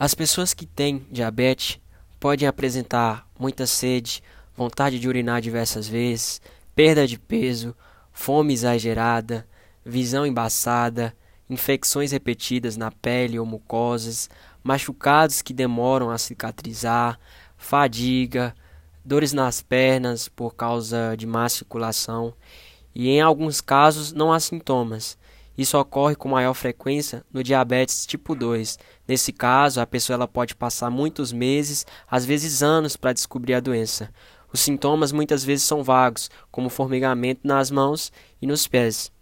As pessoas que têm diabetes podem apresentar muita sede, vontade de urinar diversas vezes, perda de peso, fome exagerada, visão embaçada, infecções repetidas na pele ou mucosas, machucados que demoram a cicatrizar, fadiga, dores nas pernas por causa de má circulação e, em alguns casos, não há sintomas. Isso ocorre com maior frequência no diabetes tipo 2. Nesse caso, a pessoa ela pode passar muitos meses, às vezes anos, para descobrir a doença. Os sintomas muitas vezes são vagos, como formigamento nas mãos e nos pés.